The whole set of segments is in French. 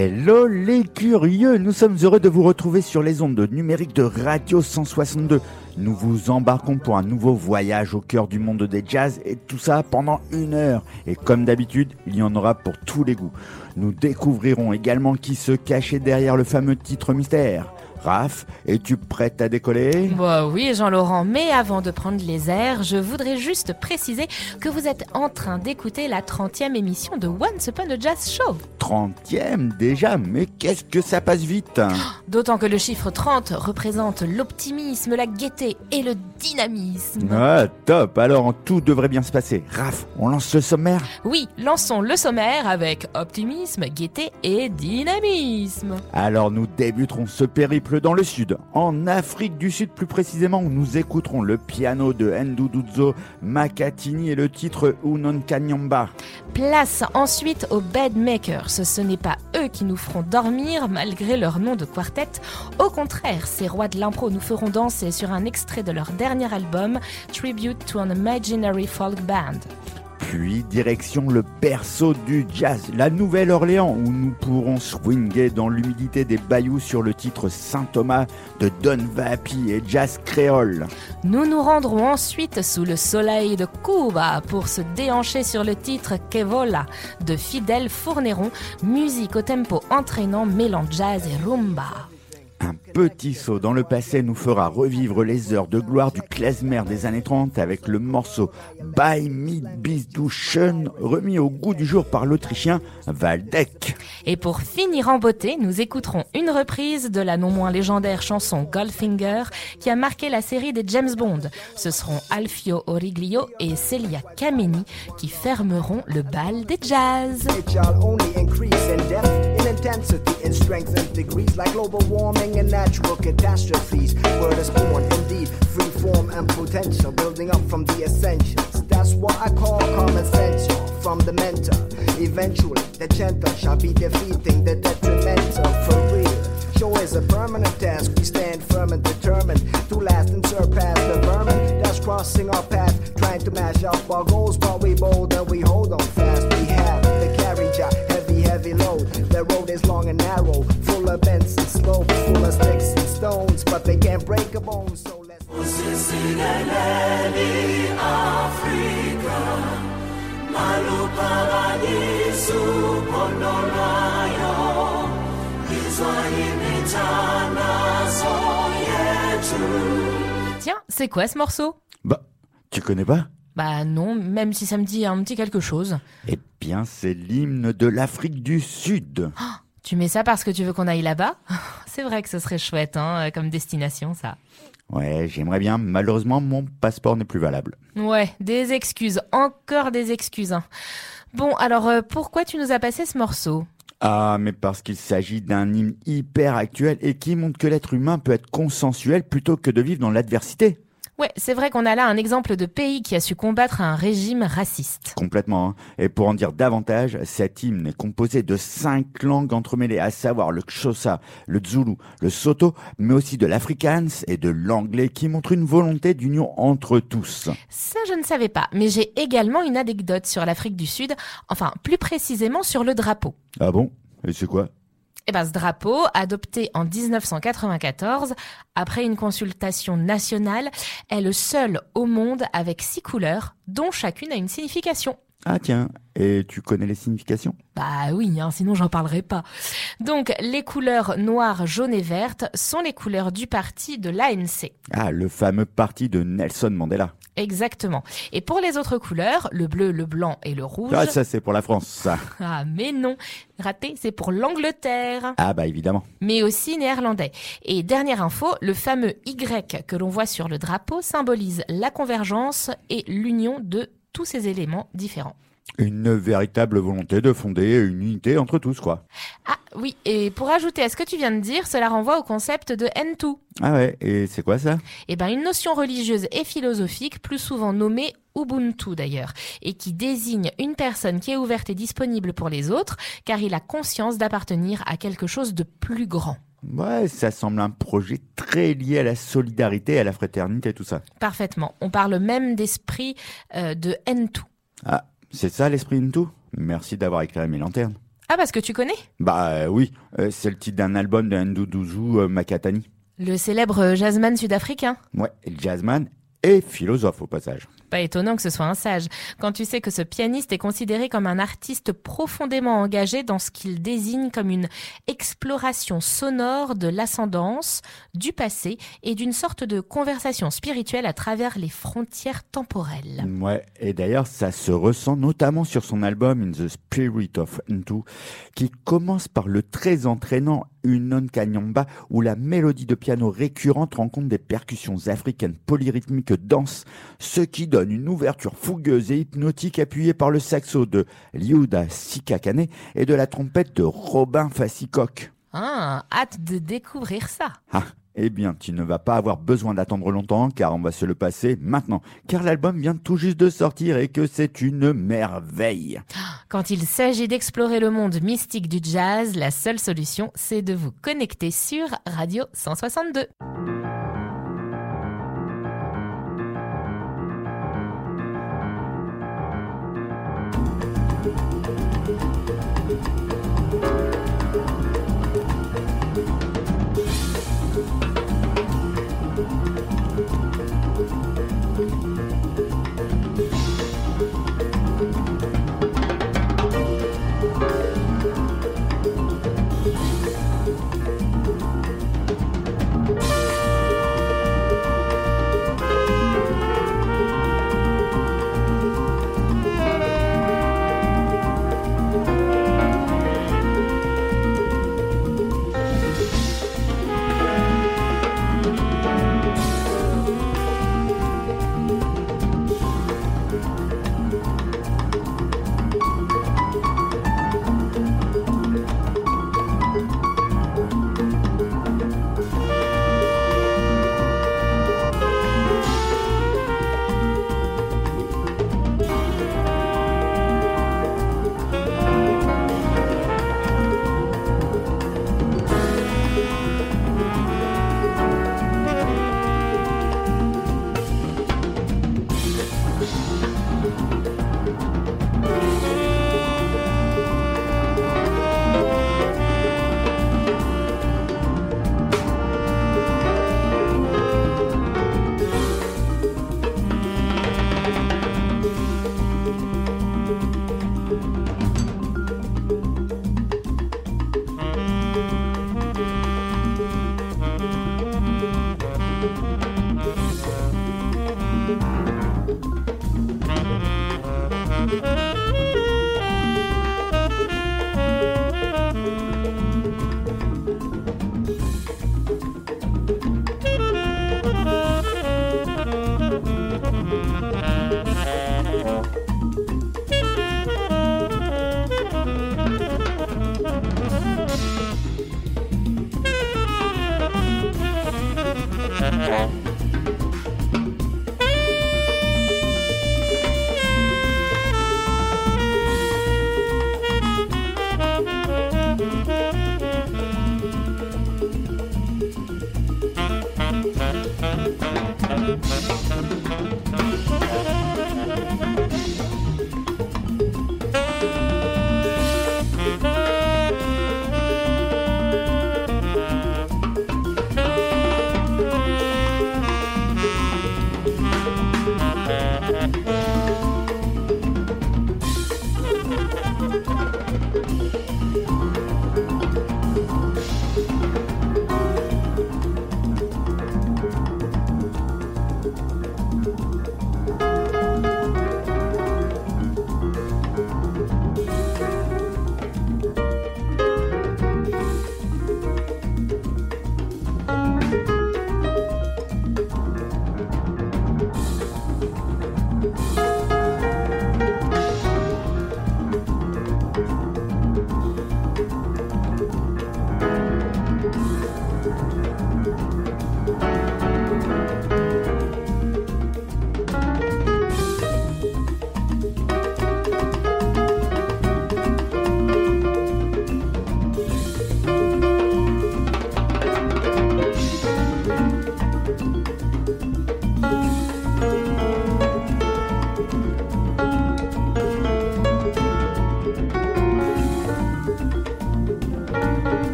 Hello les curieux, nous sommes heureux de vous retrouver sur les ondes numériques de Radio 162. Nous vous embarquons pour un nouveau voyage au cœur du monde des jazz et tout ça pendant une heure. Et comme d'habitude, il y en aura pour tous les goûts. Nous découvrirons également qui se cachait derrière le fameux titre mystère. Raph, es-tu prête à décoller? Bah oui, Jean-Laurent, mais avant de prendre les airs, je voudrais juste préciser que vous êtes en train d'écouter la 30e émission de Once Upon a Jazz Show. 30e déjà, mais qu'est-ce que ça passe vite D'autant que le chiffre 30 représente l'optimisme, la gaieté et le dynamisme. Ah, top, alors tout devrait bien se passer. Raph, on lance le sommaire? Oui, lançons le sommaire avec optimisme, gaieté et dynamisme. Alors nous débuterons ce périple dans le sud, en Afrique du Sud plus précisément, où nous écouterons le piano de Nduduzo Makatini et le titre Unon Kanyamba. Place ensuite aux Bedmakers. Ce n'est pas eux qui nous feront dormir malgré leur nom de quartet. Au contraire, ces rois de l'impro nous feront danser sur un extrait de leur dernier album, Tribute to an Imaginary Folk Band. Puis direction le berceau du jazz, la Nouvelle-Orléans, où nous pourrons swinguer dans l'humidité des bayous sur le titre Saint-Thomas de Don Vapi et Jazz Créole. Nous nous rendrons ensuite sous le soleil de Cuba pour se déhancher sur le titre Kevola de Fidel Fourneron, musique au tempo entraînant mêlant jazz et rumba. Petit saut dans le passé nous fera revivre les heures de gloire du klezmer des années 30 avec le morceau By Me Bisduschen remis au goût du jour par l'Autrichien Waldeck. Et pour finir en beauté, nous écouterons une reprise de la non moins légendaire chanson Goldfinger qui a marqué la série des James Bond. Ce seront Alfio Origlio et Celia Kameni qui fermeront le bal des jazz. Intensity in strength and degrees like global warming and natural catastrophes. Word is born indeed, free form and potential, building up from the essentials. That's what I call common sense from the mentor. Eventually, the gentle shall be defeating the detrimental for real. Show is a permanent task. We stand firm and determined to last and surpass the vermin that's crossing our path, trying to mash up our goals. But we bold and we hold on fast. We have the carriage, a heavy, heavy load. The road is long and narrow, full of bends and slopes, full of sticks and stones, but they can't break a bone. So let's. Tiens, c'est quoi ce morceau Bah, tu connais pas Bah non, même si ça me dit un petit quelque chose. Eh bien, c'est l'hymne de l'Afrique du Sud. Tu mets ça parce que tu veux qu'on aille là-bas? C'est vrai que ce serait chouette hein, comme destination ça. Ouais, j'aimerais bien. Malheureusement, mon passeport n'est plus valable. Ouais, des excuses, encore des excuses. hein. Bon, alors euh, pourquoi tu nous as passé ce morceau? Ah, mais parce qu'il s'agit d'un hymne hyper actuel et qui montre que l'être humain peut être consensuel plutôt que de vivre dans l'adversité. Ouais, c'est vrai qu'on a là un exemple de pays qui a su combattre un régime raciste. Complètement. hein. Et pour en dire davantage, cet hymne est composé de cinq langues entremêlées, à savoir le Xhosa, le Zulu, le Soto, mais aussi de l'Afrikaans et de l'anglais qui montre une volonté d'union entre tous. Ça, je ne savais pas, mais j'ai également une anecdote sur l'Afrique du Sud, enfin plus précisément sur le drapeau. Ah bon? Et c'est quoi? Eh ben, ce drapeau, adopté en 1994, après une consultation nationale, est le seul au monde avec six couleurs, dont chacune a une signification. Ah tiens, et tu connais les significations? Bah oui, hein, sinon j'en parlerai pas. Donc, les couleurs noires, jaunes et vertes sont les couleurs du parti de l'ANC. Ah, le fameux parti de Nelson Mandela. Exactement. Et pour les autres couleurs, le bleu, le blanc et le rouge. Ah, ça c'est pour la France, ça. Ah, mais non. Raté, c'est pour l'Angleterre. Ah bah évidemment. mais aussi néerlandais. Et dernière info, le fameux Y que l'on voit sur le drapeau symbolise la convergence et l'union de tous ces éléments différents. Une véritable volonté de fonder une unité entre tous, quoi. Ah oui, et pour ajouter à ce que tu viens de dire, cela renvoie au concept de N2. Ah ouais, et c'est quoi ça? Eh ben, une notion religieuse et philosophique, plus souvent nommée Ubuntu d'ailleurs, et qui désigne une personne qui est ouverte et disponible pour les autres, car il a conscience d'appartenir à quelque chose de plus grand. Ouais, ça semble un projet très lié à la solidarité, à la fraternité, tout ça. Parfaitement. On parle même d'esprit euh, de N2. Ah, c'est ça l'esprit Ubuntu Merci d'avoir éclairé mes lanternes. Ah, parce que tu connais? Bah euh, oui, euh, c'est le titre d'un album de Nduduzu euh, Makatani. Le célèbre jazzman sud-africain. Ouais, jazzman et philosophe au passage. Pas étonnant que ce soit un sage, quand tu sais que ce pianiste est considéré comme un artiste profondément engagé dans ce qu'il désigne comme une exploration sonore de l'ascendance, du passé et d'une sorte de conversation spirituelle à travers les frontières temporelles. Ouais, et d'ailleurs ça se ressent notamment sur son album In the Spirit of Ntu, qui commence par le très entraînant Unon Kanyamba, où la mélodie de piano récurrente rencontre des percussions africaines polyrythmiques denses, ce qui donne une ouverture fougueuse et hypnotique appuyée par le saxo de Liuda Sikakane et de la trompette de Robin Fassicoq. Ah, hâte de découvrir ça. Ah, eh bien, tu ne vas pas avoir besoin d'attendre longtemps car on va se le passer maintenant, car l'album vient tout juste de sortir et que c'est une merveille. Quand il s'agit d'explorer le monde mystique du jazz, la seule solution, c'est de vous connecter sur Radio 162.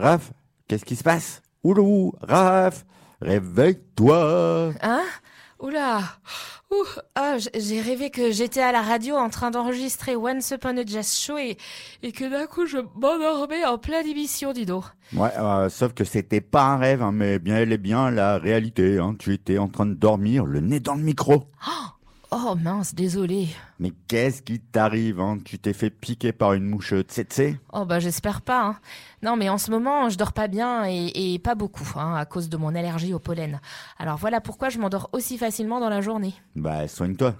Raph, qu'est-ce qui se passe? Oulou, Raph, réveille-toi Hein? Oula Ouh, ah, j- j'ai rêvé que j'étais à la radio en train d'enregistrer Once Upon a Jazz Show et, et que d'un coup je m'endormais en pleine émission, dis donc. Ouais, euh, sauf que c'était pas un rêve, hein, mais bien elle est bien la réalité. Hein. Tu étais en train de dormir, le nez dans le micro. Oh mince, désolé. Mais qu'est-ce qui t'arrive hein? Tu t'es fait piquer par une mouche tsetse Oh bah j'espère pas. Hein. Non mais en ce moment je dors pas bien et, et pas beaucoup hein, à cause de mon allergie au pollen. Alors voilà pourquoi je m'endors aussi facilement dans la journée. Bah soigne-toi.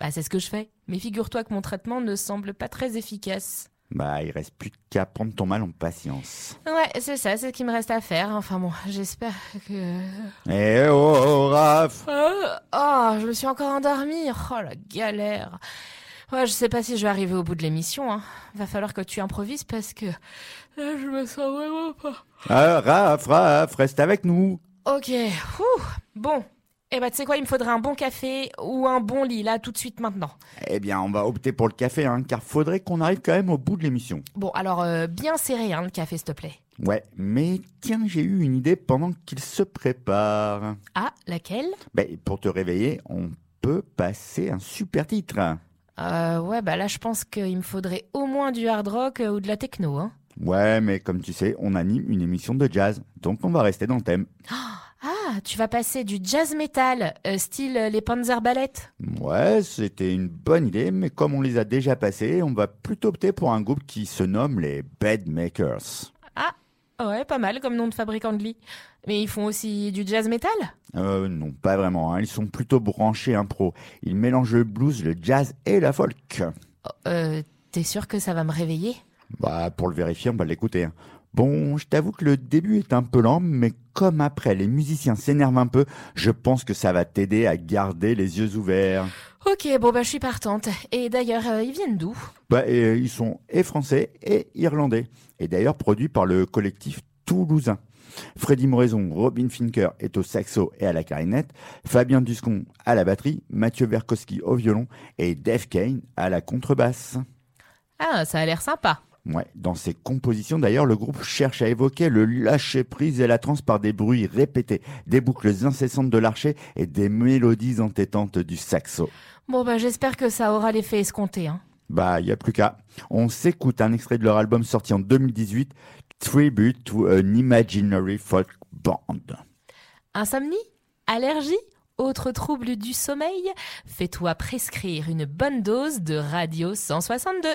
Bah c'est ce que je fais. Mais figure-toi que mon traitement ne semble pas très efficace. Bah il reste plus qu'à prendre ton mal en patience. Ouais, c'est ça, c'est ce qu'il me reste à faire. Enfin bon, j'espère que... Eh oh, oh Raph Euh, Oh, je me suis encore endormie. Oh la galère. Ouais, je sais pas si je vais arriver au bout de l'émission. Hein. Va falloir que tu improvises parce que là, je me sens vraiment pas. ah, Raph, Raph, reste avec nous Ok. ouh, Bon. Eh ben, tu sais quoi, il me faudrait un bon café ou un bon lit là tout de suite maintenant. Eh bien, on va opter pour le café, hein, car faudrait qu'on arrive quand même au bout de l'émission. Bon, alors euh, bien serré hein, le café, s'il te plaît. Ouais, mais tiens, j'ai eu une idée pendant qu'il se prépare. Ah, laquelle? Ben, pour te réveiller, on peut passer un super titre. euh, Ouais, bah là, je pense qu'il me faudrait au moins du hard rock euh, ou de la techno. Hein. Ouais, mais comme tu sais, on anime une émission de jazz, donc on va rester dans le thème. Ah, tu vas passer du jazz metal, euh, style euh, les Panzer Ballet Ouais, c'était une bonne idée, mais comme on les a déjà passés, on va plutôt opter pour un groupe qui se nomme les Bedmakers. Ah, ouais, pas mal comme nom de fabricant de lit. Mais ils font aussi du jazz metal? Euh, non, pas vraiment, hein, ils sont plutôt branchés impro. Ils mélangent le blues, le jazz et la folk. Oh, Euh, T'es sûr que ça va me réveiller? Bah, pour le vérifier, on va l'écouter. hein. Bon, je t'avoue que le début est un peu lent, mais comme après les musiciens s'énervent un peu, je pense que ça va t'aider à garder les yeux ouverts. Ok, bon bah je suis partante. Et d'ailleurs, euh, ils viennent d'où? Bah, et ils sont et français et irlandais. Et d'ailleurs produits par le collectif toulousain. Freddy Moraison, Robin Finker est au saxo et à la clarinette, Fabien Duscon à la batterie, Mathieu Verkowski au violon et Dave Kane à la contrebasse. Ah, ça a l'air sympa. Ouais, dans ses compositions d'ailleurs, le groupe cherche à évoquer le lâcher-prise et la transe par des bruits répétés, des boucles incessantes de l'archer et des mélodies entêtantes du saxo. Bon bah j'espère que ça aura l'effet escompté. Hein. Bah, y a plus qu'à. On s'écoute un extrait de leur album sorti en 2018, Tribute to an Imaginary Folk Band. Insomnie? Allergie? Autre trouble du sommeil? Fais-toi prescrire une bonne dose de Radio 162.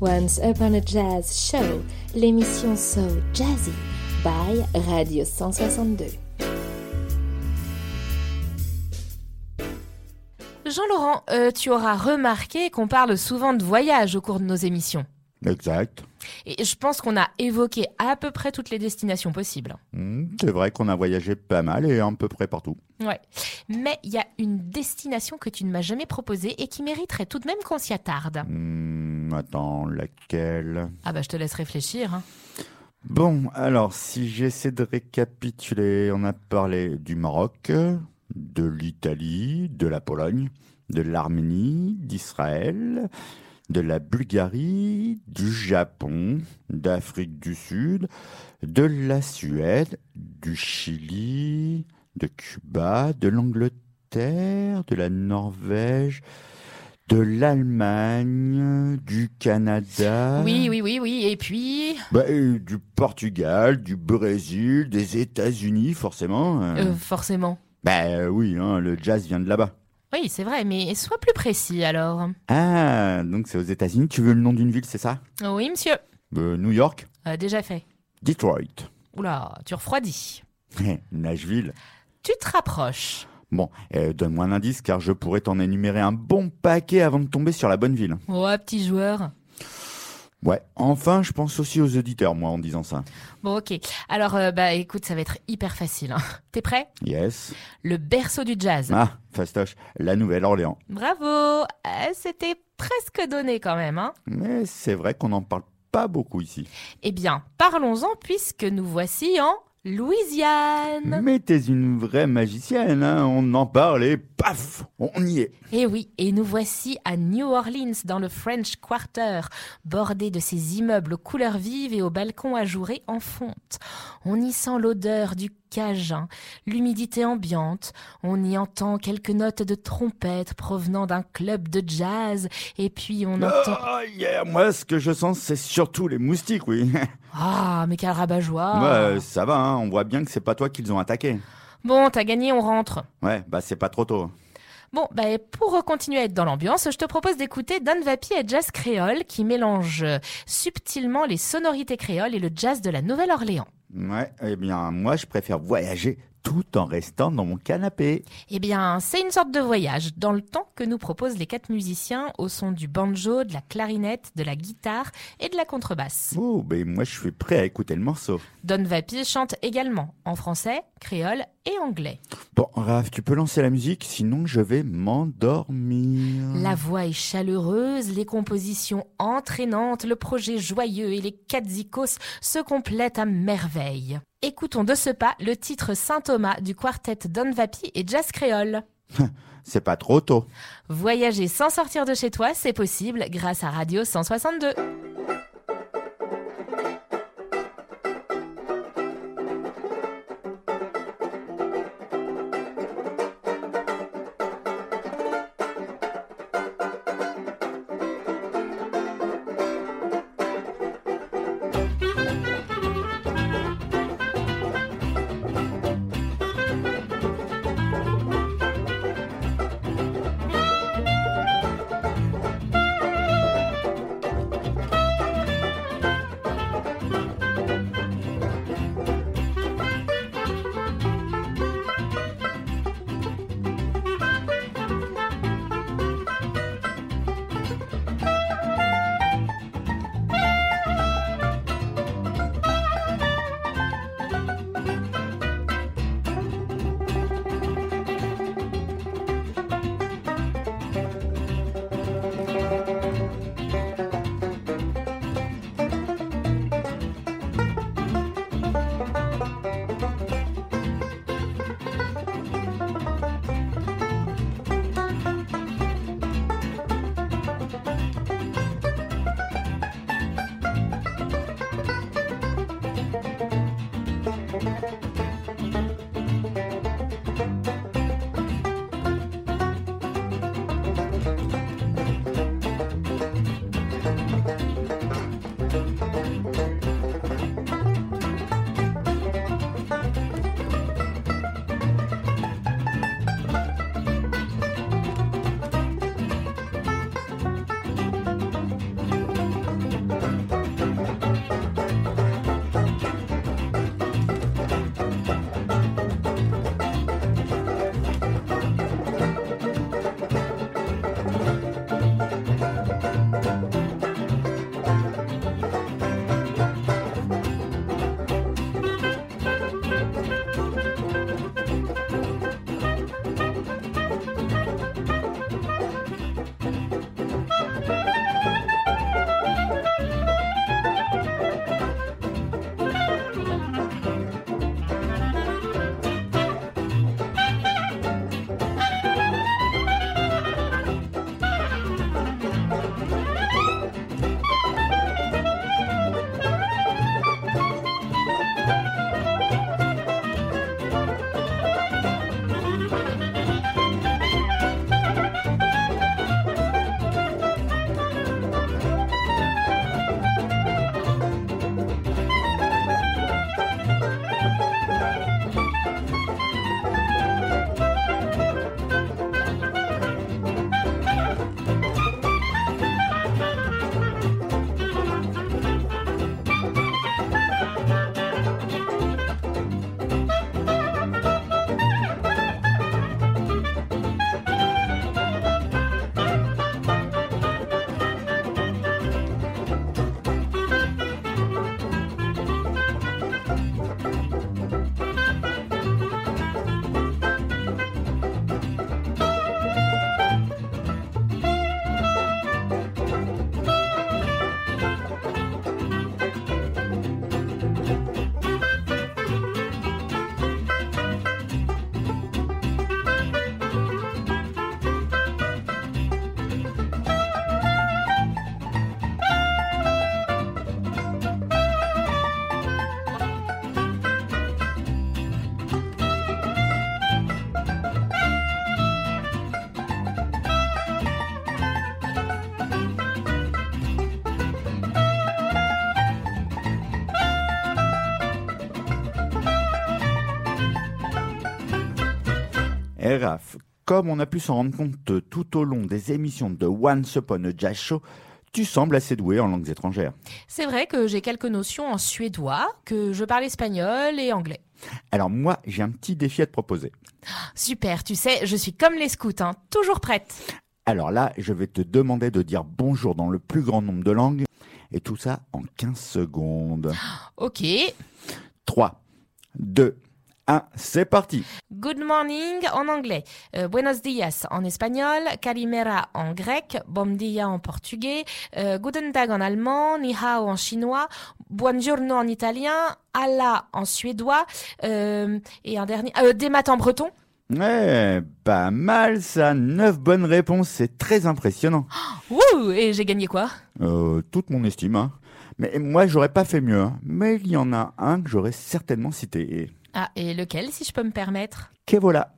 Once Upon a Jazz Show, l'émission So Jazzy by Radio 162. Jean-Laurent, euh, tu auras remarqué qu'on parle souvent de voyage au cours de nos émissions. Exact. Et je pense qu'on a évoqué à peu près toutes les destinations possibles. Hmm, c'est vrai qu'on a voyagé pas mal et à peu près partout. Ouais. Mais il y a une destination que tu ne m'as jamais proposée et qui mériterait tout de même qu'on s'y attarde. Hmm, attends, laquelle? Ah bah je te laisse réfléchir. Hein. Bon, alors si j'essaie de récapituler, on a parlé du Maroc, de l'Italie, de la Pologne, de l'Arménie, d'Israël, de la Bulgarie, du Japon, d'Afrique du Sud, de la Suède, du Chili, de Cuba, de l'Angleterre, de la Norvège, de l'Allemagne, du Canada. Oui, oui, oui, oui. Et puis? Bah, Du Portugal, du Brésil, des États-Unis, forcément. Euh, forcément. Bah oui, hein, le jazz vient de là-bas. Oui, c'est vrai, mais sois plus précis alors. Ah, donc c'est aux États-Unis. Tu veux le nom d'une ville, c'est ça? Oui, monsieur. Euh, New York? Euh, Déjà fait. Detroit. Oula, tu refroidis. Nashville. Tu te rapproches. Bon, euh, donne-moi un indice car je pourrais t'en énumérer un bon paquet avant de tomber sur la bonne ville. Oh, petit joueur. Ouais, enfin, je pense aussi aux auditeurs, moi, en disant ça. Bon, ok. Alors, euh, bah, écoute, ça va être hyper facile. Hein. T'es prêt? Yes. Le berceau du jazz. Ah, fastoche, la Nouvelle-Orléans. Bravo euh, C'était presque donné quand même, hein Mais c'est vrai qu'on n'en parle pas beaucoup ici. Eh bien, parlons-en puisque nous voici en Louisiane. Mais t'es une vraie magicienne, hein on en parle et paf, on y est. Eh oui, et nous voici à New Orleans dans le French Quarter, bordé de ces immeubles aux couleurs vives et aux balcons ajourés en fonte. On y sent l'odeur du cajun, l'humidité ambiante, on y entend quelques notes de trompette provenant d'un club de jazz, et puis on entend... Oh, yeah, moi ce que je sens c'est surtout les moustiques, oui. Ah, mais quel rabat-joie ça va, hein, on voit bien que c'est pas toi qu'ils ont attaqué. Bon, t'as gagné, on rentre. Ouais, bah c'est pas trop tôt. Bon, bah, pour continuer à être dans l'ambiance, je te propose d'écouter Don Vapi et Jazz Créole qui mélangent subtilement les sonorités créoles et le jazz de la Nouvelle-Orléans. Ouais, eh bien, moi, je préfère voyager tout en restant dans mon canapé. Eh bien, c'est une sorte de voyage dans le temps que nous proposent les quatre musiciens au son du banjo, de la clarinette, de la guitare et de la contrebasse. Oh, ben moi je suis prêt à écouter le morceau. Don Vapi chante également en français, créole et anglais. Bon, Raph, tu peux lancer la musique, sinon je vais m'endormir. La voix est chaleureuse, les compositions entraînantes, le projet joyeux et les quatre zikos se complètent à merveille. Écoutons de ce pas le titre Saint-Thomas du quartet Don Vapi et Jazz Créole. C'est pas trop tôt. Voyager sans sortir de chez toi, c'est possible grâce à Radio 162. Comme on a pu s'en rendre compte tout au long des émissions de Once Upon a Jazz Show, tu sembles assez doué en langues étrangères. C'est vrai que j'ai quelques notions en suédois, que je parle espagnol et anglais. Alors moi, j'ai un petit défi à te proposer. Super, tu sais, je suis comme les scouts, hein, toujours prête. Alors là, je vais te demander de dire bonjour dans le plus grand nombre de langues, et tout ça en 15 secondes. Ok. 3, 2, 1, c'est parti Good morning en anglais, euh, buenos dias en espagnol, calimera en grec, bom dia en portugais, euh, guten tag en allemand, ni hao en chinois, buongiorno en italien, Allah en suédois, euh, et un dernier, euh, des maths en breton. Ouais, pas mal ça, 9 bonnes réponses, c'est très impressionnant. Wouh Et j'ai gagné quoi? Euh, toute mon estime, hein. Mais moi, j'aurais pas fait mieux, hein. mais il y en a un que j'aurais certainement cité. Ah, et lequel, si je peux me permettre? Que voilà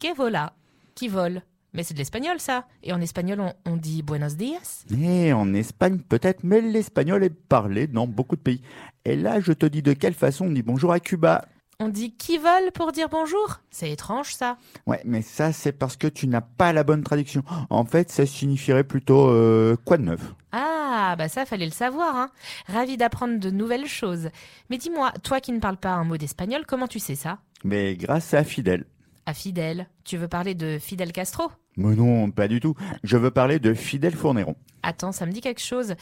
Que vola Qui vole Mais c'est de l'espagnol, ça. Et en espagnol, on, on dit buenos dias. Et en Espagne peut-être, mais l'espagnol est parlé dans beaucoup de pays. Et là, je te dis de quelle façon on dit bonjour à Cuba. On dit qui vole pour dire bonjour? C'est étrange, ça. Ouais, mais ça, c'est parce que tu n'as pas la bonne traduction. En fait, ça signifierait plutôt euh, quoi de neuf? Ah, bah ça, fallait le savoir, hein. Ravi d'apprendre de nouvelles choses. Mais dis-moi, toi qui ne parles pas un mot d'espagnol, comment tu sais ça? Mais grâce à Fidel. À Fidel. Tu veux parler de Fidel Castro? Mais non, pas du tout. Je veux parler de Fidel Fourneron. Attends, ça me dit quelque chose.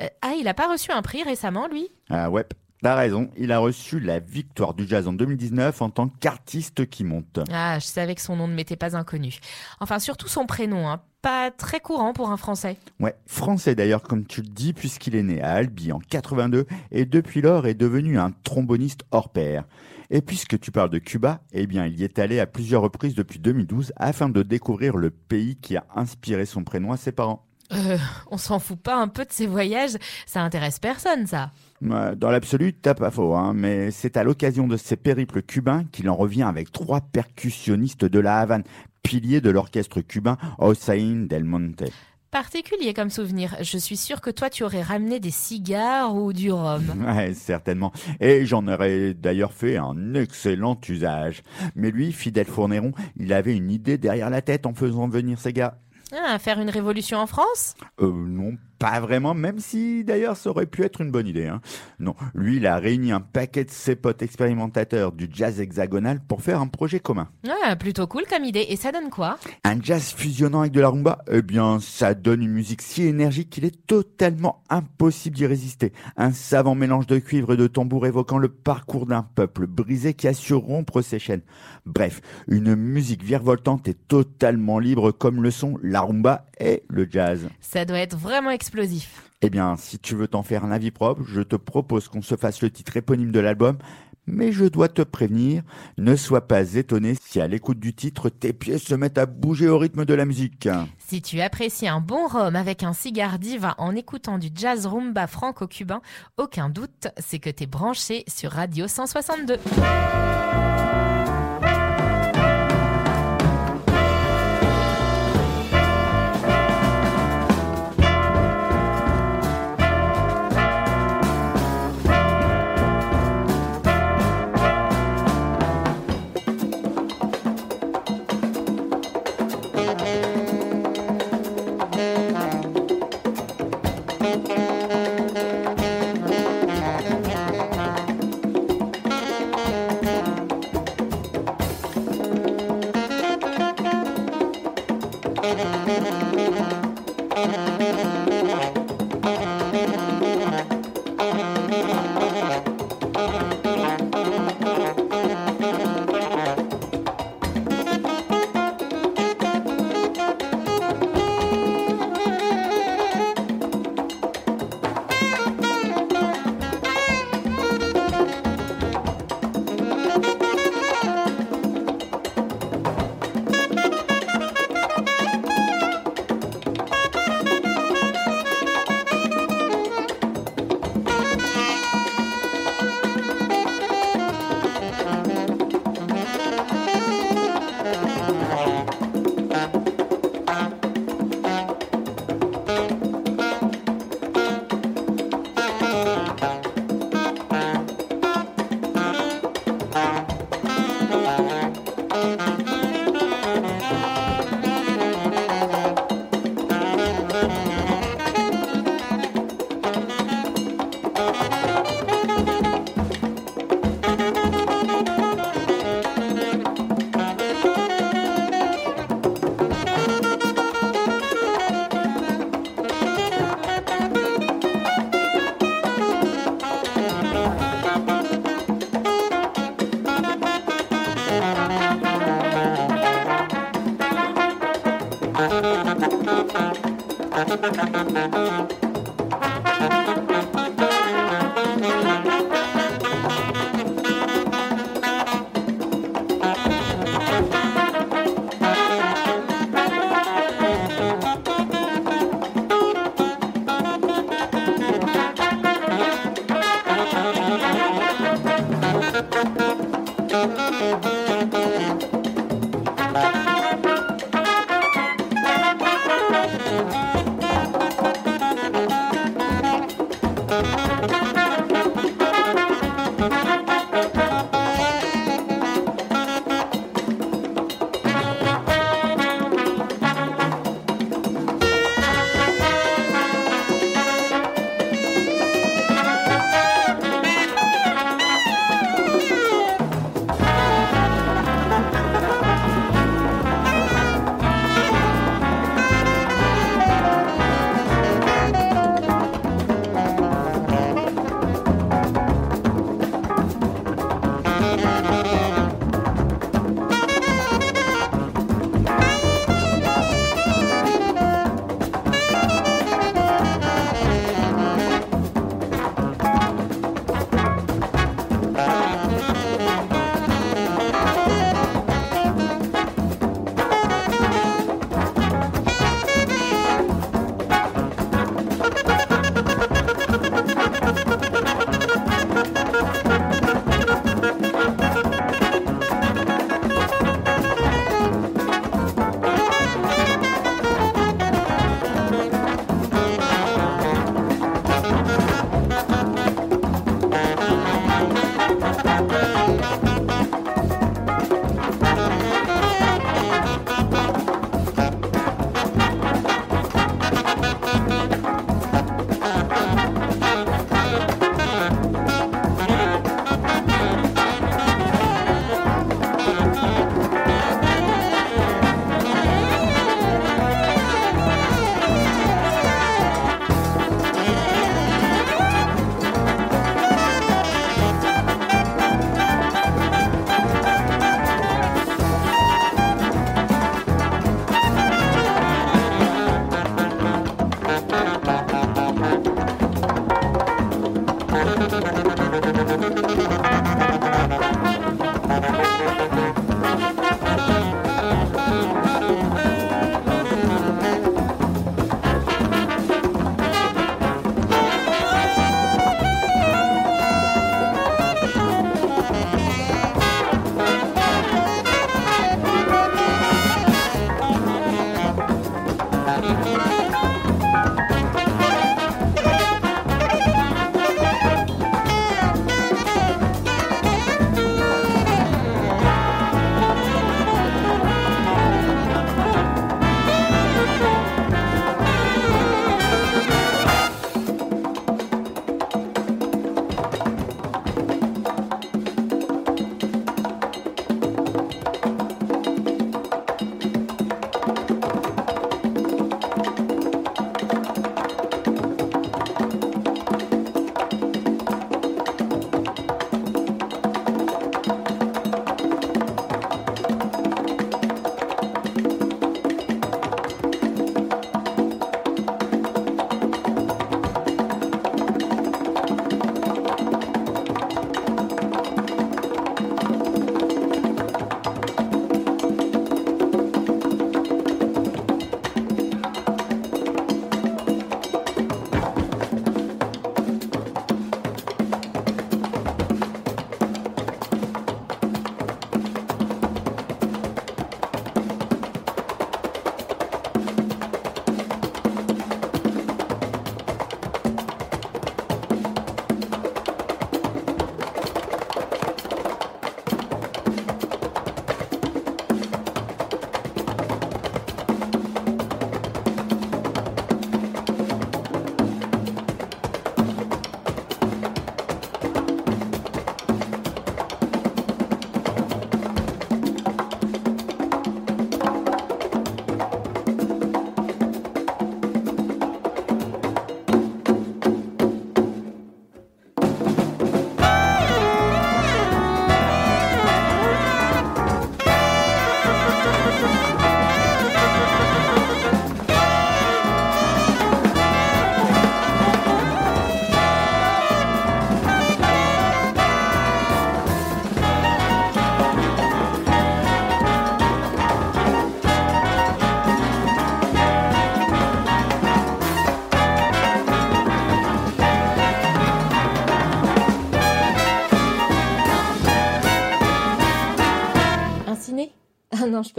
Euh, ah, il a pas reçu un prix récemment, lui? Ah ouais, t'as raison. Il a reçu la victoire du jazz en 2019 en tant qu'artiste qui monte. Ah, je savais que son nom ne m'était pas inconnu. Enfin, surtout son prénom, hein. Pas très courant pour un Français. Ouais, français d'ailleurs, comme tu le dis, puisqu'il est né à Albi en 82 et depuis lors est devenu un tromboniste hors pair. Et puisque tu parles de Cuba, eh bien, il y est allé à plusieurs reprises depuis 2012 afin de découvrir le pays qui a inspiré son prénom à ses parents. Euh, on s'en fout pas un peu de ses voyages Ça intéresse personne, ça. Dans l'absolu, t'as pas faux, hein, mais c'est à l'occasion de ces périples cubains qu'il en revient avec trois percussionnistes de la Havane, piliers de l'orchestre cubain Hossein del Monte. Particulier comme souvenir. Je suis sûre que toi, tu aurais ramené des cigares ou du rhum. Ouais, certainement. Et j'en aurais d'ailleurs fait un excellent usage. Mais lui, Fidel Fourneron, il avait une idée derrière la tête en faisant venir ces gars. Ah, faire une révolution en France? Euh, non, pas vraiment, même si d'ailleurs ça aurait pu être une bonne idée. Hein. Non, lui, il a réuni un paquet de ses potes expérimentateurs du jazz hexagonal pour faire un projet commun. Ah, plutôt cool comme idée. Et ça donne quoi? Un jazz fusionnant avec de la rumba? Eh bien, ça donne une musique si énergique qu'il est totalement impossible d'y résister. Un savant mélange de cuivre et de tambour évoquant le parcours d'un peuple brisé qui a su rompre ses chaînes. Bref, une musique virevoltante et totalement libre comme le sont la rumba et le jazz. Ça doit être vraiment explosif. Eh bien, si tu veux t'en faire un avis propre, je te propose qu'on se fasse le titre éponyme de l'album. Mais je dois te prévenir, ne sois pas étonné si à l'écoute du titre, tes pieds se mettent à bouger au rythme de la musique. Si tu apprécies un bon rhum avec un cigare diva en écoutant du jazz rumba franco-cubain, aucun doute, c'est que t'es branché sur Radio 162.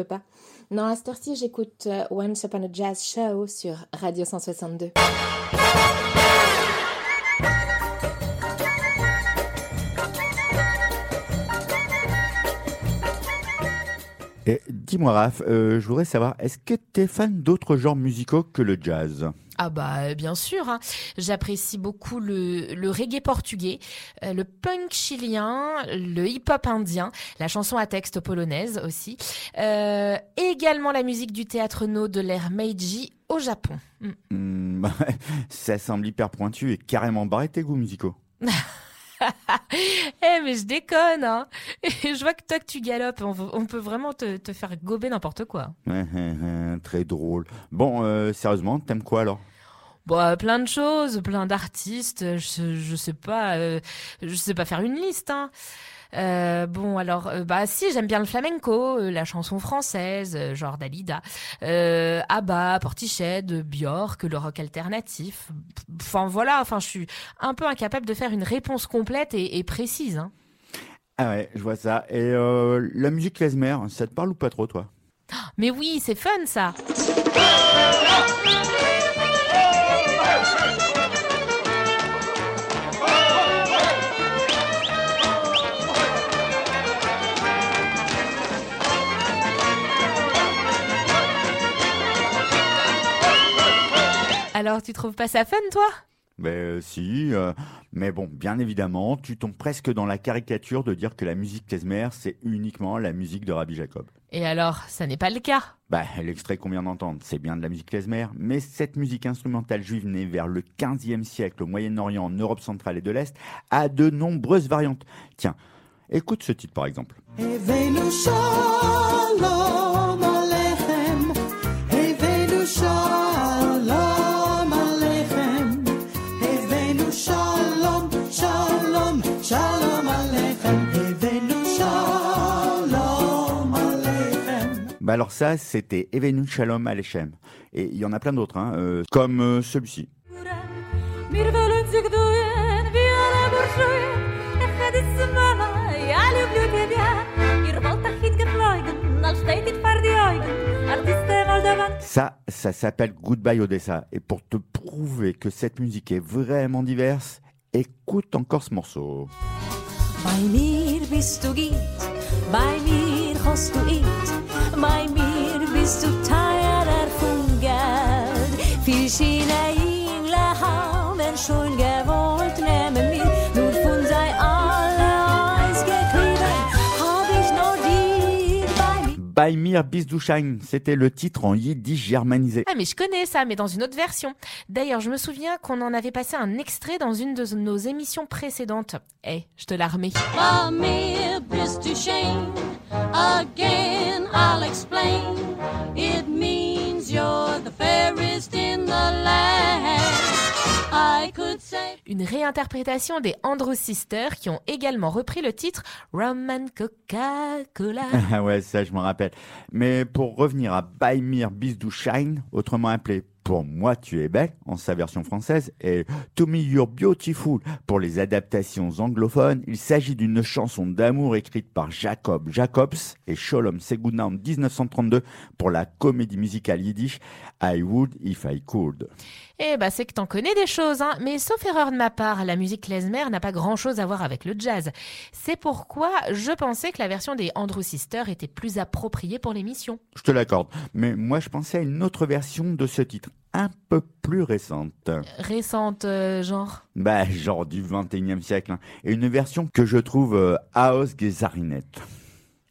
Pas. Non, à cette heure-ci, j'écoute euh, Once Upon a Jazz Show sur Radio 162. Et dis-moi, Raph, euh, je voudrais savoir, est-ce que tu es fan d'autres genres musicaux que le jazz? Ah bah bien sûr, hein. j'apprécie beaucoup le, le, reggae portugais, euh, le punk chilien, le hip-hop indien, la chanson à texte polonaise aussi, euh, également la musique du théâtre no de l'ère Meiji au Japon. Mm. Mm, ça semble hyper pointu et carrément barré tes goûts musicaux. Eh mais je déconne, hein. je vois que toi que tu galopes, on, peut vraiment te, te faire gober n'importe quoi. très drôle. Bon, euh, sérieusement, t'aimes quoi alors? Bon, plein de choses, plein d'artistes. Je, je sais pas, euh, je sais pas faire une liste. Hein. Euh, bon, alors, euh, bah si, j'aime bien le flamenco, euh, la chanson française, genre Dalida, Abba, Portiched, Björk, le rock alternatif. Enfin voilà, enfin je suis un peu incapable de faire une réponse complète et, précise. Hein. Ah ouais, je vois ça. Et la musique klezmer, ça te parle ou pas trop, toi Mais oui, c'est fun ça. Alors, tu trouves pas ça fun, toi? Ben euh, si, euh, mais bon, bien évidemment, tu tombes presque dans la caricature de dire que la musique klezmer, c'est uniquement la musique de Rabbi Jacob. Et alors, ça n'est pas le cas? Bah, l'extrait qu'on vient d'entendre, c'est bien de la musique klezmer, mais cette musique instrumentale juive née vers le 15e siècle au Moyen-Orient, en Europe centrale et de l'Est, a de nombreuses variantes. Tiens, écoute ce titre par exemple. Alors ça, c'était Evenu Shalom Alechem. Et il y en a plein d'autres, hein, euh, comme euh, celui-ci. Ça, ça s'appelle Goodbye Odessa. Et pour te prouver que cette musique est vraiment diverse, écoute encore ce morceau. Tired von Geld. Viel Schiene Engle haben schon gewollt, nehmen mir nur von sei alle Eis gekriegen. Hab ich noch die bei mir? Bei mir bist du Schein, c'était le titre en yiddish germanisé. Ah mais je connais ça, mais dans une autre version. D'ailleurs, je me souviens qu'on en avait passé un extrait dans une de nos émissions précédentes. Eh, hey, je te la remets. Bei mir bist du Schein, again. I'll explain. It means you're the fairest in the land. I could say... Une réinterprétation des Andrew Sisters qui ont également repris le titre Roman Coca-Cola. Ah ouais, ça je m'en rappelle. Mais pour revenir à Buy Me Beast Shine, autrement appelé pour moi, tu es belle en sa version française et To Me You're Beautiful pour les adaptations anglophones. Il s'agit d'une chanson d'amour écrite par Jacob Jacobs et Sholom Seguna en 1932 pour la comédie musicale yiddish I Would If I Could. Eh bah c'est que t'en connais des choses, hein. Mais sauf erreur de ma part, la musique klezmer n'a pas grand-chose à voir avec le jazz. C'est pourquoi je pensais que la version des Andrew Sisters était plus appropriée pour l'émission. Je te l'accorde, mais moi je pensais à une autre version de ce titre, un peu plus récente. Récente, euh, genre? Bah, genre du 21e siècle. Hein. Et une version que je trouve euh, Ausgesarinet.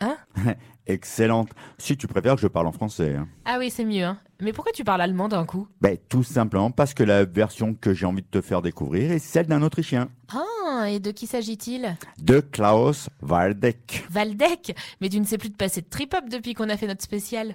Hein? Excellente. Si tu préfères que je parle en français. Hein. Ah oui, c'est mieux. Hein. Mais pourquoi tu parles allemand d'un coup? Ben, tout simplement parce que la version que j'ai envie de te faire découvrir est celle d'un Autrichien. Ah, et de qui s'agit-il? De Klaus Waldeck. Waldeck? Mais tu ne sais plus de passer de trip-hop depuis qu'on a fait notre spécial.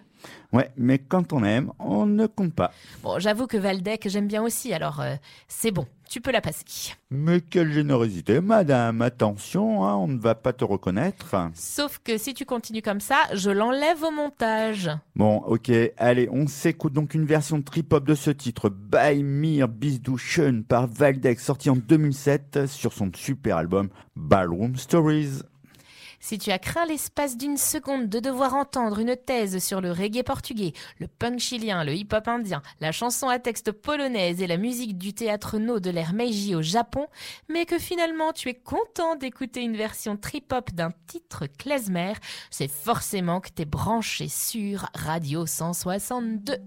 Ouais, mais quand on aime, on ne compte pas. Bon, j'avoue que Waldeck, j'aime bien aussi, alors euh, c'est bon, tu peux la passer. Mais quelle générosité, madame. Attention, hein, on ne va pas te reconnaître. Sauf que si tu continues comme ça, je l'enlève au montage. Bon, ok, allez, on s'écoute donc une version trip-hop de ce titre, By Mir Bisduschen par Waldeck, sorti en 2007 sur son super album Ballroom Stories. Si tu as craint l'espace d'une seconde de devoir entendre une thèse sur le reggae portugais, le punk chilien, le hip-hop indien, la chanson à texte polonaise et la musique du théâtre No de l'ère Meiji au Japon, mais que finalement tu es content d'écouter une version trip-hop d'un titre klezmer, c'est forcément que t'es branché sur Radio 162.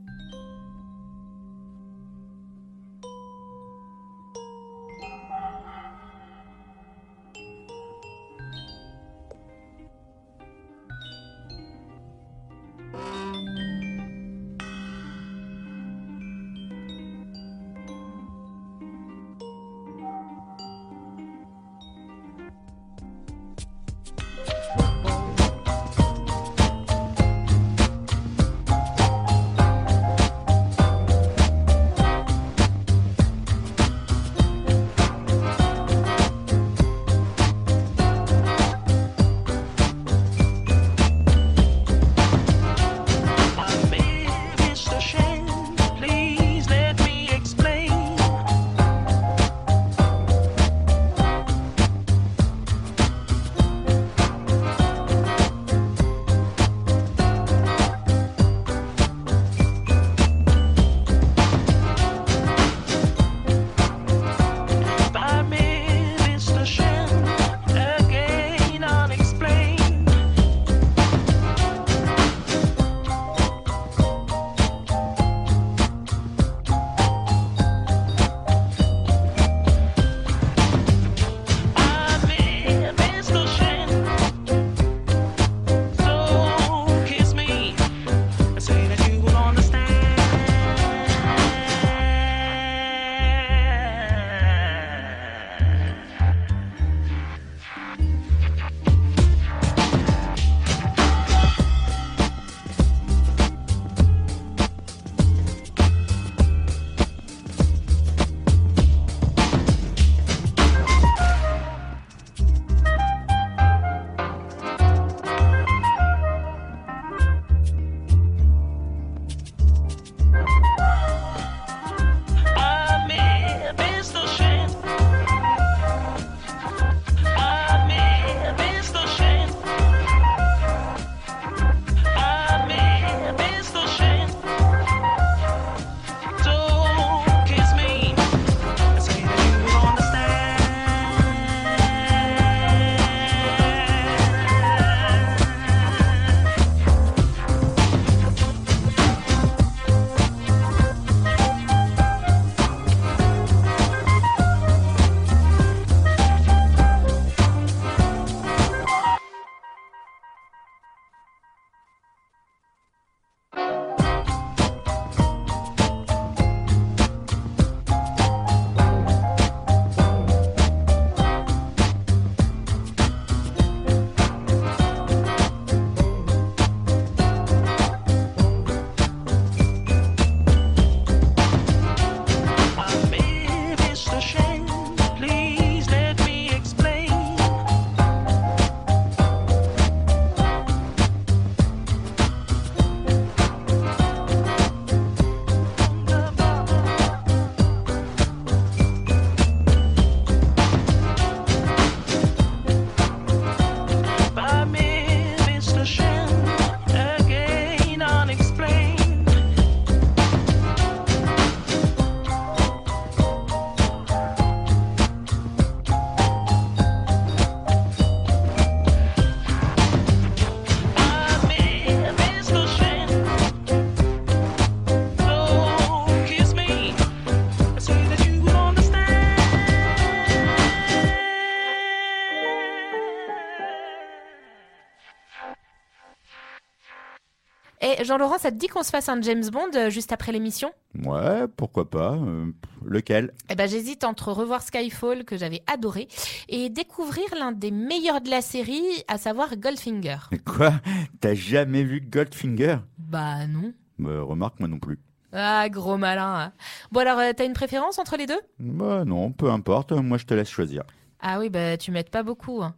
Jean-Laurent, ça te dit qu'on se fasse un James Bond euh, juste après l'émission? Ouais, pourquoi pas. Euh, lequel? Eh ben, j'hésite entre revoir Skyfall, que j'avais adoré, et découvrir l'un des meilleurs de la série, à savoir Goldfinger. Quoi? T'as jamais vu Goldfinger? Bah non. Bah, remarque, moi non plus. Ah, gros malin. Hein. Bon alors, euh, t'as une préférence entre les deux? Bah non, peu importe, moi je te laisse choisir. Ah oui, bah tu m'aides pas beaucoup. Hein.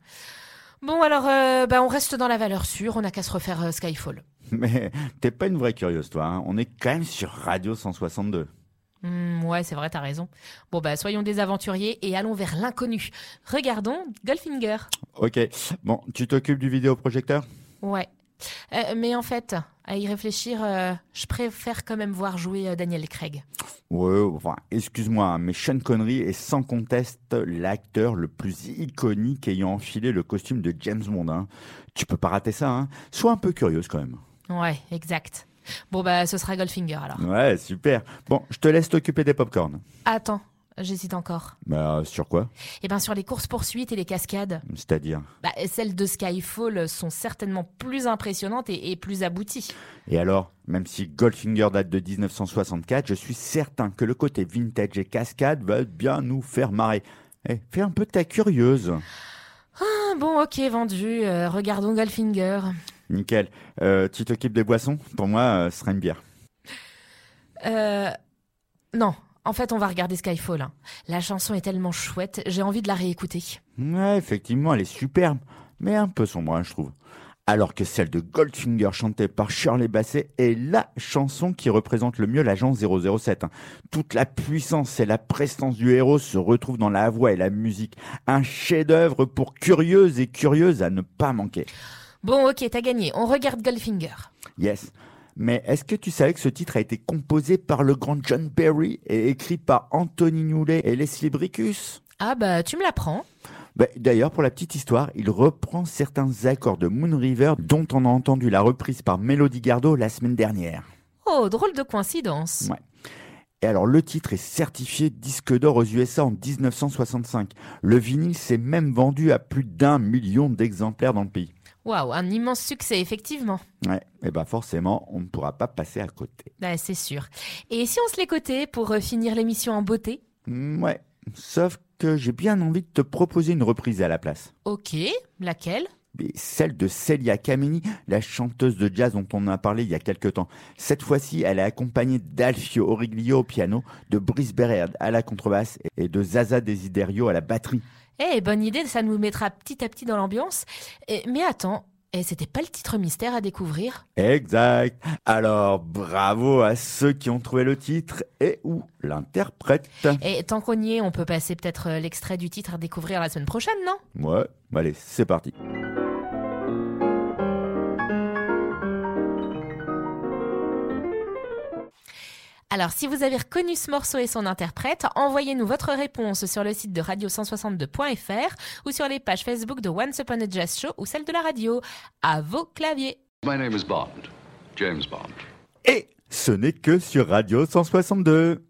Bon alors, bah, on reste dans la valeur sûre, on n'a qu'à se refaire Skyfall. Mais t'es pas une vraie curieuse, toi. Hein. On est quand même sur Radio 162. Hmm, ouais, c'est vrai, t'as raison. Bon, bah, soyons des aventuriers et allons vers l'inconnu. Regardons Goldfinger. Ok. Bon, tu t'occupes du vidéoprojecteur? Ouais. Euh, mais en fait, à y réfléchir, euh, je préfère quand même voir jouer euh, Daniel Craig. Ouais, enfin, excuse-moi, hein, mais Sean Connery est sans conteste l'acteur le plus iconique ayant enfilé le costume de James Bond. hein. Tu peux pas rater ça, hein. Sois un peu curieuse quand même. Ouais, exact. Bon, bah, ce sera Goldfinger alors. Ouais, super. Bon, je te laisse t'occuper des popcorn. Attends, j'hésite encore. Bah, sur quoi? Eh ben, sur les courses-poursuites et les cascades, C'est-à-dire? Bah, celles de Skyfall sont certainement plus impressionnantes et, et plus abouties. Et alors, même si Goldfinger date de 1964, je suis certain que le côté vintage et cascade va bien nous faire marrer. Eh, fais un peu ta curieuse. Ah, bon, ok, vendu. Euh, regardons Goldfinger. Nickel. Euh, tu t'occupes des boissons Pour moi, euh, ce serait une bière. Euh, non, en fait, on va regarder Skyfall. hein. La chanson est tellement chouette, j'ai envie de la réécouter. Ouais, effectivement, elle est superbe, mais un peu sombre, hein, je trouve. Alors que celle de Goldfinger chantée par Shirley Bassey est la chanson qui représente le mieux l'agent 007. hein. Toute la puissance et la prestance du héros se retrouvent dans la voix et la musique. Un chef-d'œuvre pour curieuses et curieuses à ne pas manquer. Bon, ok, t'as gagné. On regarde Goldfinger. Yes. Mais est-ce que tu savais que ce titre a été composé par le grand John Barry et écrit par Anthony Newley et Leslie Bricus? Ah bah, tu me l'apprends. Bah, D'ailleurs, pour la petite histoire, il reprend certains accords de Moon River dont on a entendu la reprise par Melody Gardot la semaine dernière. Oh, drôle de coïncidence. Ouais. Et alors, le titre est certifié disque d'or aux USA en 1965. Le vinyle s'est même vendu à plus d'un million d'exemplaires dans le pays. Waouh, un immense succès, effectivement. Ouais, et bah forcément, on ne pourra pas passer à côté. Bah, c'est sûr. Et si on se l'écoutait pour euh, finir l'émission en beauté? Mm, Ouais, sauf que j'ai bien envie de te proposer une reprise à la place. Ok, laquelle? Mais celle de Celia Kameni, la chanteuse de jazz dont on a parlé il y a quelque temps. Cette fois-ci, elle est accompagnée d'Alfio Origlio au piano, de Brice Baird à la contrebasse et de Zaza Desiderio à la batterie. Eh, bonne idée, ça nous mettra petit à petit dans l'ambiance. Eh, Mais attends, eh, c'était pas le titre mystère à découvrir? Exact. Alors, bravo à ceux qui ont trouvé le titre et ou l'interprète. Et tant qu'on y est, on peut passer peut-être euh, l'extrait du titre à découvrir la semaine prochaine, non? Ouais, allez, c'est parti. Alors, si vous avez reconnu ce morceau et son interprète, envoyez-nous votre réponse sur le site de radio162.fr ou sur les pages Facebook de Once Upon a Jazz Show ou celle de la radio. À vos claviers. My name is Bond, James Bond. Et ce n'est que sur Radio 162.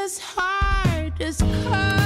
Is this heart is cold?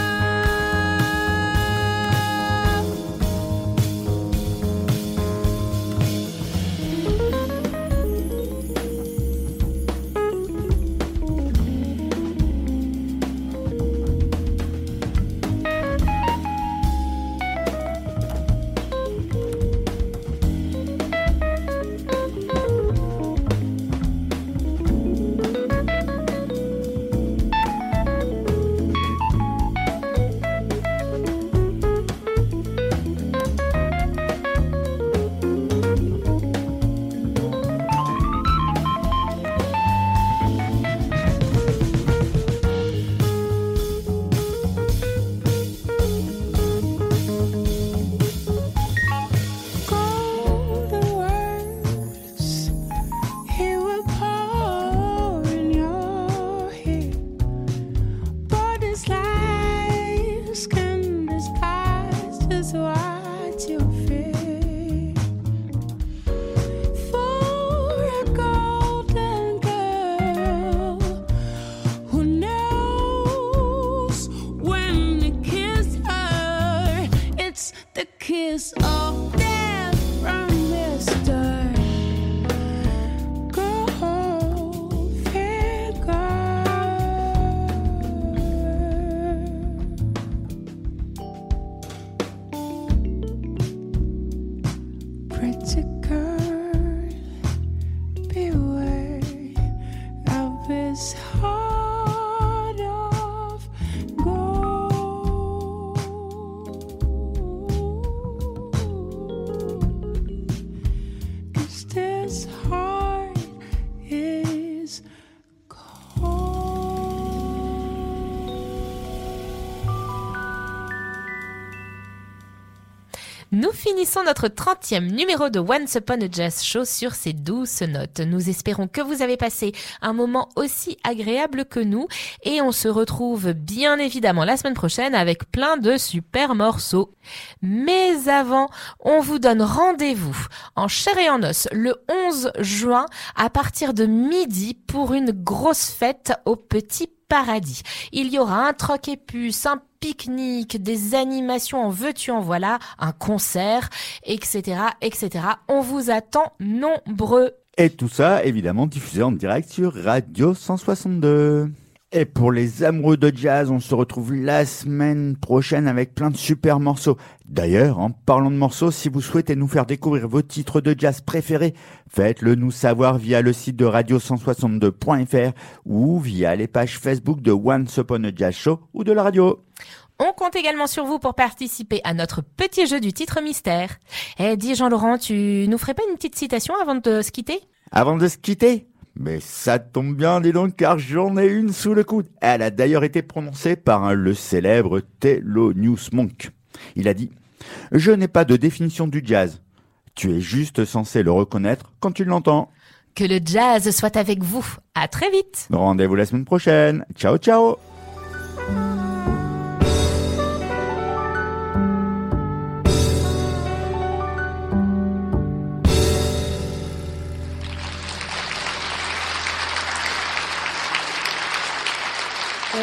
Nous finissons notre 30e numéro de Once Upon a Jazz Show sur ces douces notes. Nous espérons que vous avez passé un moment aussi agréable que nous et on se retrouve bien évidemment la semaine prochaine avec plein de super morceaux. Mais avant, on vous donne rendez-vous en chair et en os le 11 juin à partir de midi pour une grosse fête au Petit Il y aura un troc et puce, un pique-nique, des animations en veux-tu en voilà, un concert, etc., etc. On vous attend nombreux. Et tout ça, évidemment, diffusé en direct sur Radio 162. Et pour les amoureux de jazz, on se retrouve la semaine prochaine avec plein de super morceaux. D'ailleurs, en parlant de morceaux, si vous souhaitez nous faire découvrir vos titres de jazz préférés, faites-le nous savoir via le site de radio162.fr ou via les pages Facebook de Once Upon a Jazz Show ou de la radio. On compte également sur vous pour participer à notre petit jeu du titre mystère. Eh, dis Jean-Laurent, tu nous ferais pas une petite citation avant de se quitter? Avant de se quitter? Mais ça tombe bien, dis donc, car j'en ai une sous le coude. Elle a d'ailleurs été prononcée par le célèbre Thelonious Monk. Il a dit « Je n'ai pas de définition du jazz. Tu es juste censé le reconnaître quand tu l'entends. Que le jazz soit avec vous. À très vite. Rendez-vous la semaine prochaine. Ciao, ciao